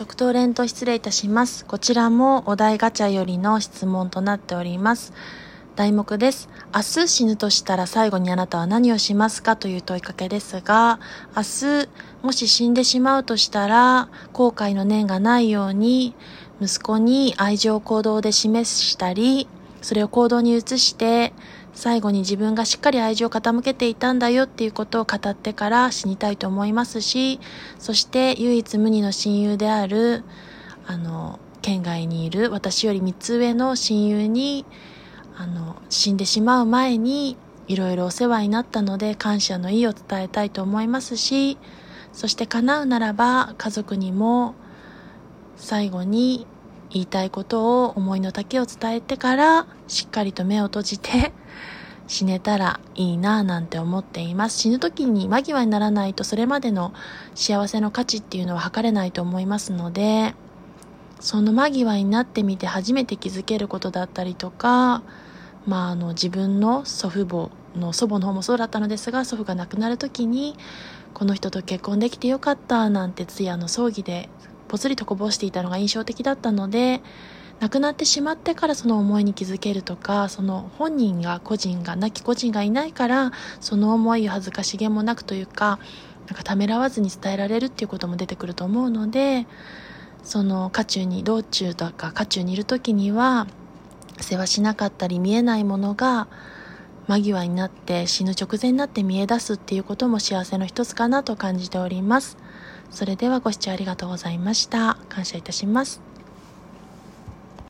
即答連と失礼いたします。こちらもお題ガチャよりの質問となっております。題目です。明日死ぬとしたら最後にあなたは何をしますかという問いかけですが、明日もし死んでしまうとしたら後悔の念がないように息子に愛情行動で示したり、それを行動に移して最後に自分がしっかり愛情を傾けていたんだよっていうことを語ってから死にたいと思いますし、そして唯一無二の親友である、あの、県外にいる私より3つ上の親友に、あの、死んでしまう前に、いろいろお世話になったので感謝の意を伝えたいと思いますし、そして叶うならば家族にも最後に言いたいことを思いの丈を伝えてからしっかりと目を閉じて 死ねたらいいなぁなんて思っています。死ぬ時に間際にならないとそれまでの幸せの価値っていうのは測れないと思いますので、その間際になってみて初めて気づけることだったりとか、まああの自分の祖父母の祖母の方もそうだったのですが、祖父が亡くなる時に、この人と結婚できてよかったなんて通夜の葬儀でぽつりとこぼしていたのが印象的だったので亡くなってしまってからその思いに気づけるとかその本人が個人が亡き個人がいないからその思いを恥ずかしげもなくというかなんかためらわずに伝えられるっていうことも出てくると思うのでその渦中に道中とか渦中にいる時には世話しなかったり見えないものが間際になって死ぬ直前になって見え出すっていうことも幸せの一つかなと感じております。それではご視聴ありがとうございました。感謝いたします。